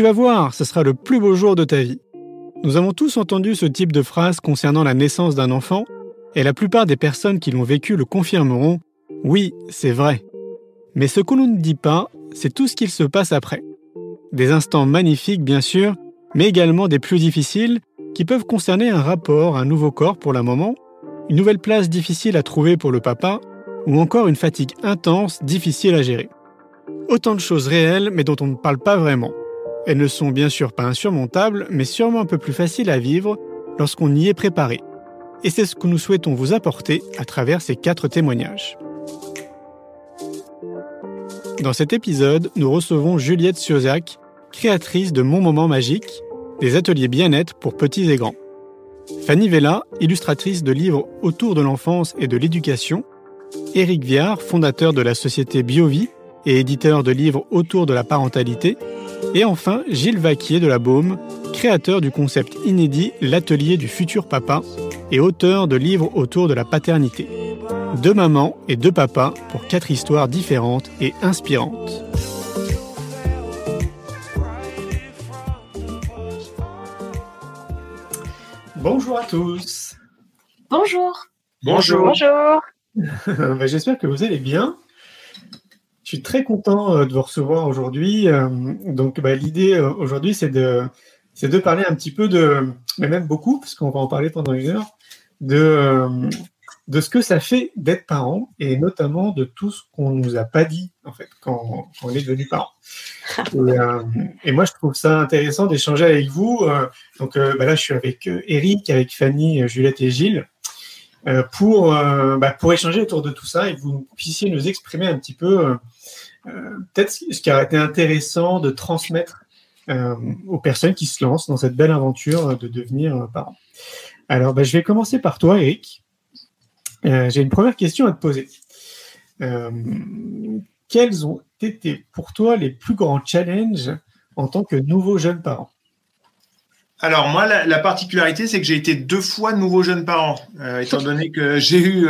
tu vas voir, ce sera le plus beau jour de ta vie. Nous avons tous entendu ce type de phrase concernant la naissance d'un enfant, et la plupart des personnes qui l'ont vécu le confirmeront, oui, c'est vrai. Mais ce qu'on ne dit pas, c'est tout ce qu'il se passe après. Des instants magnifiques, bien sûr, mais également des plus difficiles, qui peuvent concerner un rapport, un nouveau corps pour la maman, une nouvelle place difficile à trouver pour le papa, ou encore une fatigue intense, difficile à gérer. Autant de choses réelles, mais dont on ne parle pas vraiment. Elles ne sont bien sûr pas insurmontables, mais sûrement un peu plus faciles à vivre lorsqu'on y est préparé. Et c'est ce que nous souhaitons vous apporter à travers ces quatre témoignages. Dans cet épisode, nous recevons Juliette Siozac, créatrice de Mon Moment Magique, des ateliers bien-être pour petits et grands. Fanny Vella, illustratrice de livres autour de l'enfance et de l'éducation. Éric Viard, fondateur de la société Biovie et éditeur de livres autour de la parentalité. Et enfin, Gilles Vaquier de la Baume, créateur du concept inédit L'atelier du futur papa et auteur de livres autour de la paternité. Deux mamans et deux papas pour quatre histoires différentes et inspirantes. Bonjour à tous. Bonjour. Bonjour. Bonjour. Bah, j'espère que vous allez bien. Je suis très content euh, de vous recevoir aujourd'hui. Euh, donc, bah, l'idée euh, aujourd'hui, c'est de, c'est de parler un petit peu de, mais même beaucoup, parce qu'on va en parler pendant une heure, de, de ce que ça fait d'être parent et notamment de tout ce qu'on nous a pas dit en fait quand, on est devenu parent. Et, moi, je trouve ça intéressant d'échanger avec vous. donc bah, là, je suis avec Eric, avec Fanny, Juliette et Gilles. Pour, bah, pour échanger autour de tout ça et que vous puissiez nous exprimer un petit peu euh, peut-être ce qui aurait été intéressant de transmettre euh, aux personnes qui se lancent dans cette belle aventure de devenir euh, parent. Alors, bah, je vais commencer par toi, Eric. J'ai une première question à te poser. quels ont été pour toi les plus grands challenges en tant que nouveau jeune parent? Alors moi, la, particularité, c'est que j'ai été deux fois nouveau jeune parent, étant donné que j'ai eu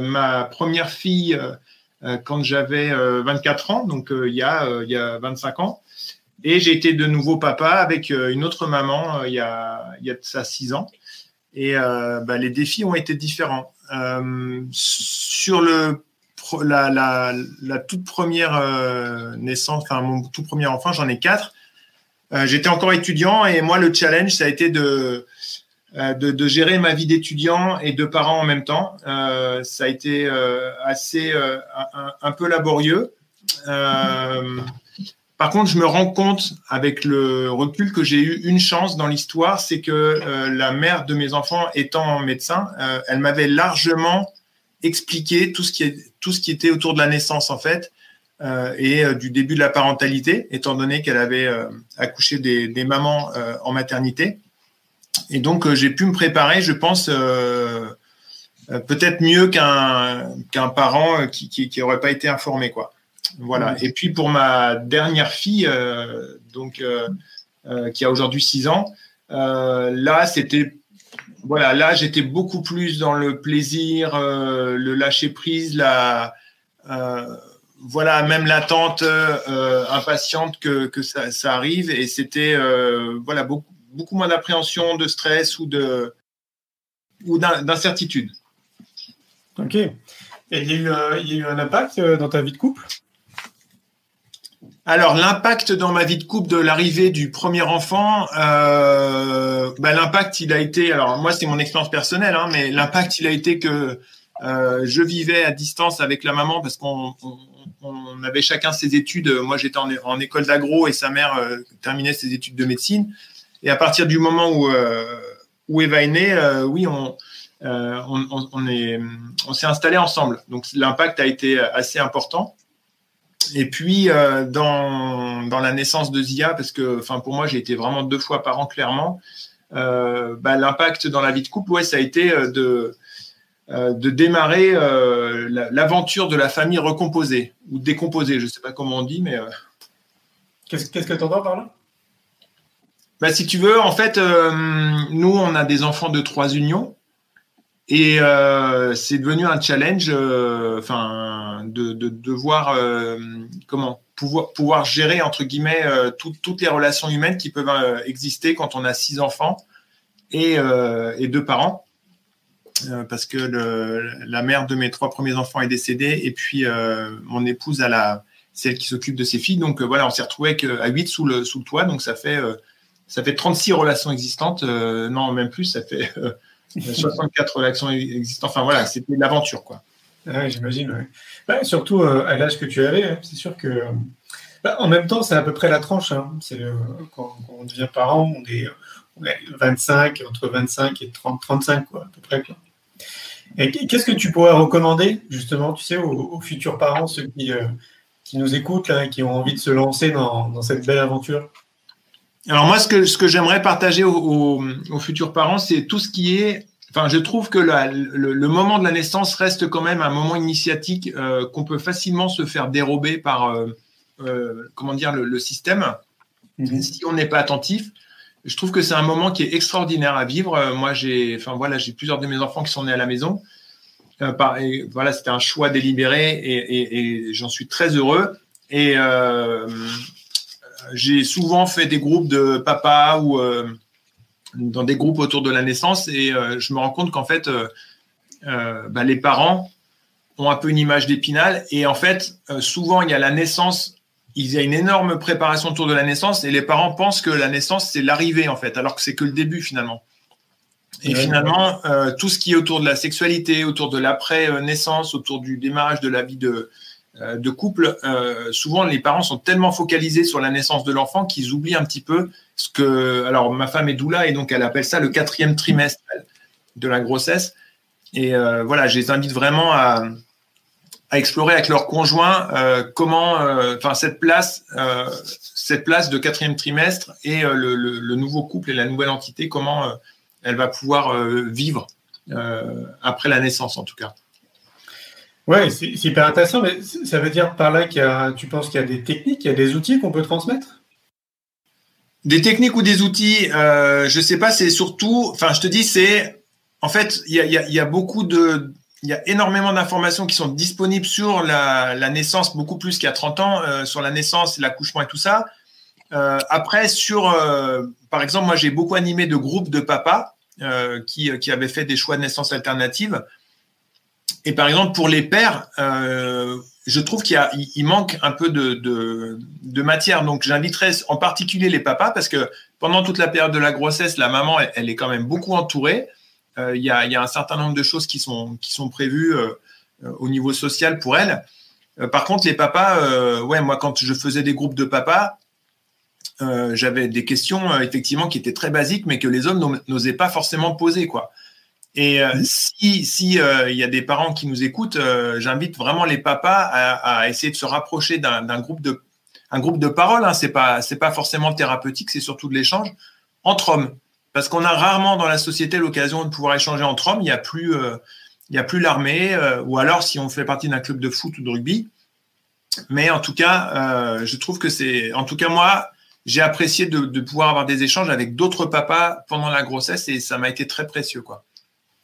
ma première fille euh, quand j'avais 24 euh, ans, donc euh, il, y a, il y a 25 ans. Et j'ai été de nouveau papa avec une autre maman il, y a, il y a ça 6 ans. Et bah, les défis ont été différents. sur le, la, la, la, toute première naissance, enfin mon tout premier enfant, j'en ai quatre. J'étais encore étudiant et moi, le challenge, ça a été de, euh, de, gérer ma vie d'étudiant et de parent en même temps. Euh, ça a été euh, assez un, peu laborieux. par contre, je me rends compte avec le recul que j'ai eu une chance dans l'histoire, c'est que la mère de mes enfants étant médecin, elle m'avait largement expliqué tout ce qui est tout ce qui était autour de la naissance en fait. Et du début de la parentalité, étant donné qu'elle avait accouché des, des mamans en maternité. Et donc, euh, j'ai pu me préparer, je pense, euh, euh, peut-être mieux qu'un qu'un parent qui qui n'aurait pas été informé. Quoi. Voilà. Et puis, pour ma dernière fille, donc, qui a aujourd'hui 6 ans, là, c'était voilà, là, j'étais beaucoup plus dans le plaisir, le lâcher prise, la, voilà, même l'attente impatiente que, que ça, ça, arrive. Et c'était, voilà, beaucoup, beaucoup moins d'appréhension, de stress ou de ou d'incertitude. Ok. Et il y, a eu, il y a eu un impact euh, dans ta vie de couple? Alors, l'impact dans ma vie de couple de l'arrivée du premier enfant, euh, bah, l'impact, il a été, alors moi, c'est mon expérience personnelle, hein, mais l'impact, il a été que euh, je vivais à distance avec la maman parce qu'on on, avait chacun ses études. Moi, j'étais en, école d'agro et sa mère terminait ses études de médecine. Et à partir du moment où, euh, où Eva est née, euh, oui, on, euh, on, on, est, on s'est installé ensemble. Donc l'impact a été assez important. Et puis dans, dans la naissance de Zia, parce que pour moi j'ai été vraiment deux fois par an clairement, bah, l'impact dans la vie de couple, ça a été de de démarrer l'aventure de la famille recomposée ou décomposée, je ne sais pas comment on dit, mais qu'est-ce que tu entends par là? Bah, si tu veux, en fait, euh, nous, on a des enfants de trois unions. Et euh, c'est devenu un challenge, euh, de, de, de, voir comment pouvoir, pouvoir gérer, entre guillemets, toutes les relations humaines qui peuvent exister quand on a six enfants et, et deux parents. Parce que la mère de mes trois premiers enfants est décédée et puis mon épouse a la, celle qui s'occupe de ses filles. Donc voilà, on s'est retrouvé à 8 sous le, sous le toit. Donc ça fait, ça fait 36 relations existantes. non, même plus, ça fait 64 relations existantes. Enfin voilà, c'était l'aventure quoi. Ouais, J'imagine. Ouais. surtout euh, à l'âge que tu avais, hein, c'est sûr que. Bah, en même temps, c'est à peu près la tranche. Hein. C'est quand, on devient parent, on est, 25, entre 25 et 30, 35 quoi, à peu près. Quoi. Qu'est-ce que tu pourrais recommander justement, tu sais, aux, futurs parents, ceux qui, euh, qui nous écoutent, là, qui ont envie de se lancer dans, dans cette belle aventure? Alors moi, ce que, ce que j'aimerais partager aux, futurs parents, c'est tout ce qui est... Enfin, je trouve que le, moment de la naissance reste quand même un moment initiatique euh, qu'on peut facilement se faire dérober par, euh, comment dire, le, système, mhm. si on n'est pas attentif. Je trouve que c'est un moment qui est extraordinaire à vivre. Moi, j'ai, enfin voilà, j'ai plusieurs de mes enfants qui sont nés à la maison. voilà, c'était un choix délibéré et, j'en suis très heureux. Et j'ai souvent fait des groupes de papa ou euh, dans des groupes autour de la naissance et euh, je me rends compte qu'en fait, euh, bah, les parents ont un peu une image d'épinal et en fait, souvent il y a la naissance, il y a une énorme préparation autour de la naissance et les parents pensent que la naissance c'est l'arrivée en fait, alors que c'est que le début finalement. Et finalement, tout ce qui est autour de la sexualité, autour de l'après-naissance, autour du démarrage de la vie de, euh, de couple, euh, souvent les parents sont tellement focalisés sur la naissance de l'enfant qu'ils oublient un petit peu ce que. Alors, ma femme est doula et donc elle appelle ça le quatrième trimestre de la grossesse. Et euh, voilà, je les invite vraiment à, explorer avec leur conjoint comment, enfin, cette place, cette place de quatrième trimestre et le, nouveau couple et la nouvelle entité, comment elle va pouvoir vivre après la naissance en tout cas. Ouais, c'est hyper intéressant, mais ça veut dire par là qu'il y a, tu penses qu'il y a des techniques, il y a des outils qu'on peut transmettre? Des techniques ou des outils, euh, je sais pas, c'est surtout, enfin, je te dis, c'est, en fait, il y a, beaucoup de, il y a énormément d'informations qui sont disponibles sur la, naissance, beaucoup plus qu'il y a 30 ans, euh, sur la naissance, l'accouchement et tout ça. Euh, après, sur, euh, par exemple, moi, j'ai beaucoup animé de groupes de papas qui, qui avaient fait des choix de naissance alternatives. Et par exemple, pour les pères, je trouve qu'il manque un peu de, matière. Donc, j'inviterais en particulier les papas parce que pendant toute la période de la grossesse, la maman, elle, est quand même beaucoup entourée. Euh, il y, a, un certain nombre de choses qui sont, qui sont prévues euh, au niveau social pour elle. par contre, les papas, ouais, moi, quand je faisais des groupes de papas, j'avais des questions effectivement qui étaient très basiques, mais que les hommes n'osaient pas forcément poser, quoi. Et euh, si s'il euh, y a des parents qui nous écoutent, euh, j'invite vraiment les papas à, essayer de se rapprocher d'un groupe de un groupe de parole. Hein. C'est pas c'est pas forcément thérapeutique, c'est surtout de l'échange entre hommes, parce qu'on a rarement dans la société l'occasion de pouvoir échanger entre hommes. Il n'y a plus il y a plus l'armée, ou alors si on fait partie d'un club de foot ou de rugby. Mais en tout cas, je trouve que c'est en tout cas moi j'ai apprécié de, de pouvoir avoir des échanges avec d'autres papas pendant la grossesse et ça m'a été très précieux quoi.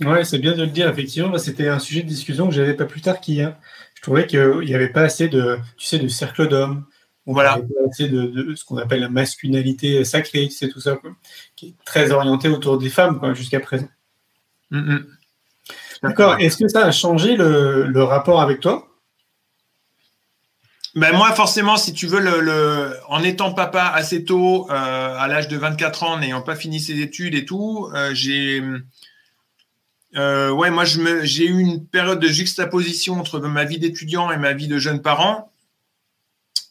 Ouais, c'est bien de le dire, effectivement. C'était un sujet de discussion que j'avais pas plus tard qu'hier. Je trouvais qu'il n'y avait pas assez de, tu sais, de cercle d'hommes. Voilà. Assez de, ce qu'on appelle la masculinité sacrée, c'est tout ça, quoi, qui est très orienté autour des femmes, jusqu'à présent. Mm, mm. D'accord. Est-ce que ça a changé le, rapport avec toi? Ben moi, forcément, si tu veux, le, en étant papa assez tôt, euh, à l'âge de 24 ans, n'ayant pas fini ses études et tout, euh, j'ai euh, ouais, moi, j'ai eu une période de juxtaposition entre ma vie d'étudiant et ma vie de jeune parent.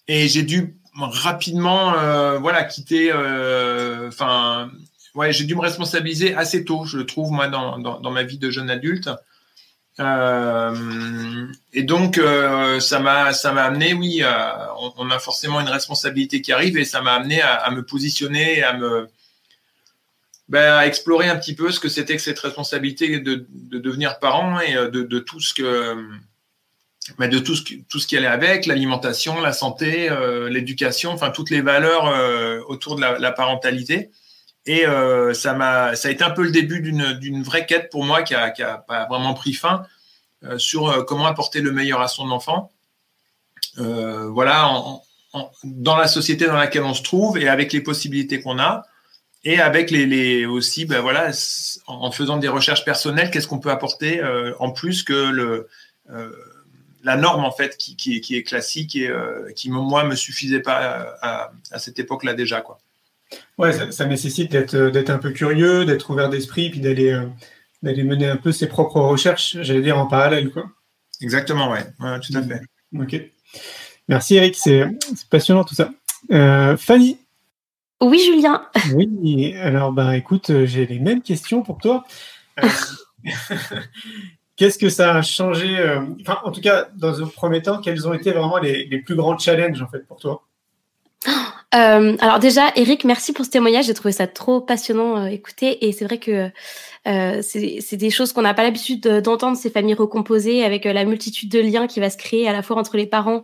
Et j'ai dû rapidement euh, voilà, quitter. Euh, enfin, ouais, j'ai dû me responsabiliser assez tôt, je trouve, moi, dans, dans, ma vie de jeune adulte. et donc, ça m'a ça m'a amené, oui, on, a forcément une responsabilité qui arrive et ça m'a amené à, me positionner, à me ben, explorer un petit peu ce que c'était que cette responsabilité de, devenir parent et euh, de, tout ce que ben, de tout ce, tout ce qui allait avec, l'alimentation, la santé, euh, l'éducation, enfin toutes les valeurs euh, autour de la, parentalité. Et ça m'a, ça a été un peu le début d'une vraie quête pour moi qui a, qui a pas vraiment pris fin sur comment apporter le meilleur à son enfant. voilà, dans la société dans laquelle on se trouve et avec les possibilités qu'on a et avec les, aussi, ben voilà, en faisant des recherches personnelles, qu'est-ce qu'on peut apporter euh, en plus que le, euh, la norme en fait qui, qui, est classique et euh, qui moi me suffisait pas à, cette époque-là déjà quoi. Ouais, ça, nécessite d'être d'être un peu curieux, d'être ouvert d'esprit, puis d'aller d'aller mener un peu ses propres recherches, j'allais dire en parallèle quoi. Exactement, ouais, tout à fait. Ok. Merci Eric, c'est passionnant tout ça. Fanny, oui, Julien. Oui, alors ben écoute, euh, j'ai les mêmes questions pour toi. Euh, qu'est-ce que ça a changé euh, Enfin, en tout cas, dans un premier temps, quels ont été vraiment les, plus grands challenges en fait pour toi? Alors déjà, Eric, merci pour ce témoignage. J'ai trouvé ça trop passionnant à écouter. Et c'est vrai que euh, c'est des choses qu'on n'a pas l'habitude d'entendre, ces familles recomposées, avec euh, la multitude de liens qui va se créer à la fois entre les parents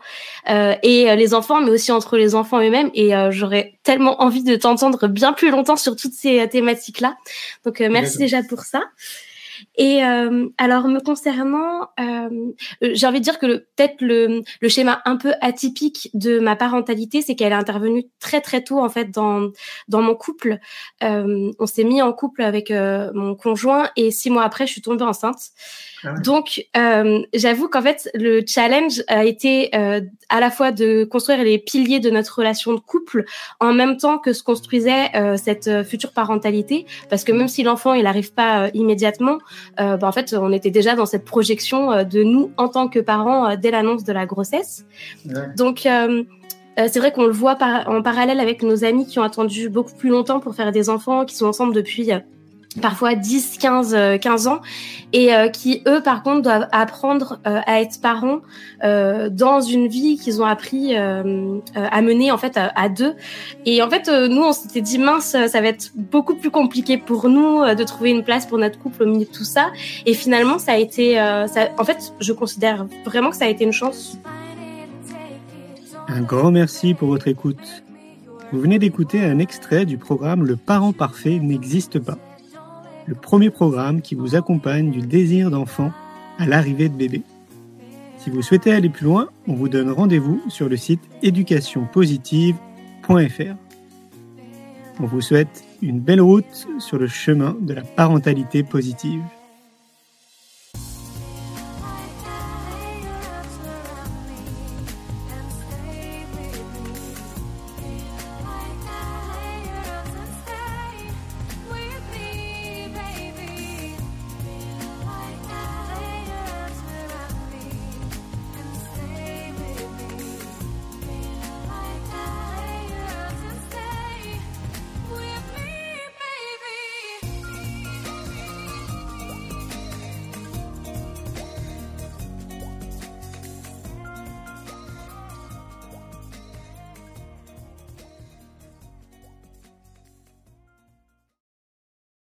euh, et les enfants, mais aussi entre les enfants eux-mêmes. Et j'aurais tellement envie de t'entendre bien plus longtemps sur toutes ces thématiques-là. Donc merci déjà pour ça. Et euh, alors me concernant, euh, euh, j'ai envie de dire que peut-être le, le, schéma un peu atypique de ma parentalité, c'est qu'elle est intervenue très très tôt en fait dans dans mon couple. Euh, on s'est mis en couple avec euh, mon conjoint et six mois après, je suis tombée enceinte. Ah Donc, euh, j'avoue qu'en fait, le challenge a été euh, à la fois de construire les piliers de notre relation de couple en même temps que se construisait euh, cette future parentalité, parce que même si l'enfant il n'arrive pas immédiatement, bah, en fait, on était déjà dans cette projection de nous en tant que parents dès l'annonce de la grossesse. Donc c'est vrai qu'on le voit en parallèle avec nos amis qui ont attendu beaucoup plus longtemps pour faire des enfants, qui sont ensemble depuis parfois 10, 15, 15 ans, et euh, qui, eux, par contre, doivent apprendre euh, à être parents euh, dans une vie qu'ils ont appris à mener, en fait, à, deux. Et en fait, nous, on s'était dit, mince, ça va être beaucoup plus compliqué pour nous de trouver une place pour notre couple au milieu de tout ça. Et finalement, ça a été... Ça, en fait, je considère vraiment que ça a été une chance. Un grand merci pour votre écoute. Vous venez d'écouter un extrait du programme Le parent parfait n'existe pas le premier programme qui vous accompagne du désir d'enfant à l'arrivée de bébé. Si vous souhaitez aller plus loin, on vous donne rendez-vous sur le site éducationpositive.fr. On vous souhaite une belle route sur le chemin de la parentalité positive.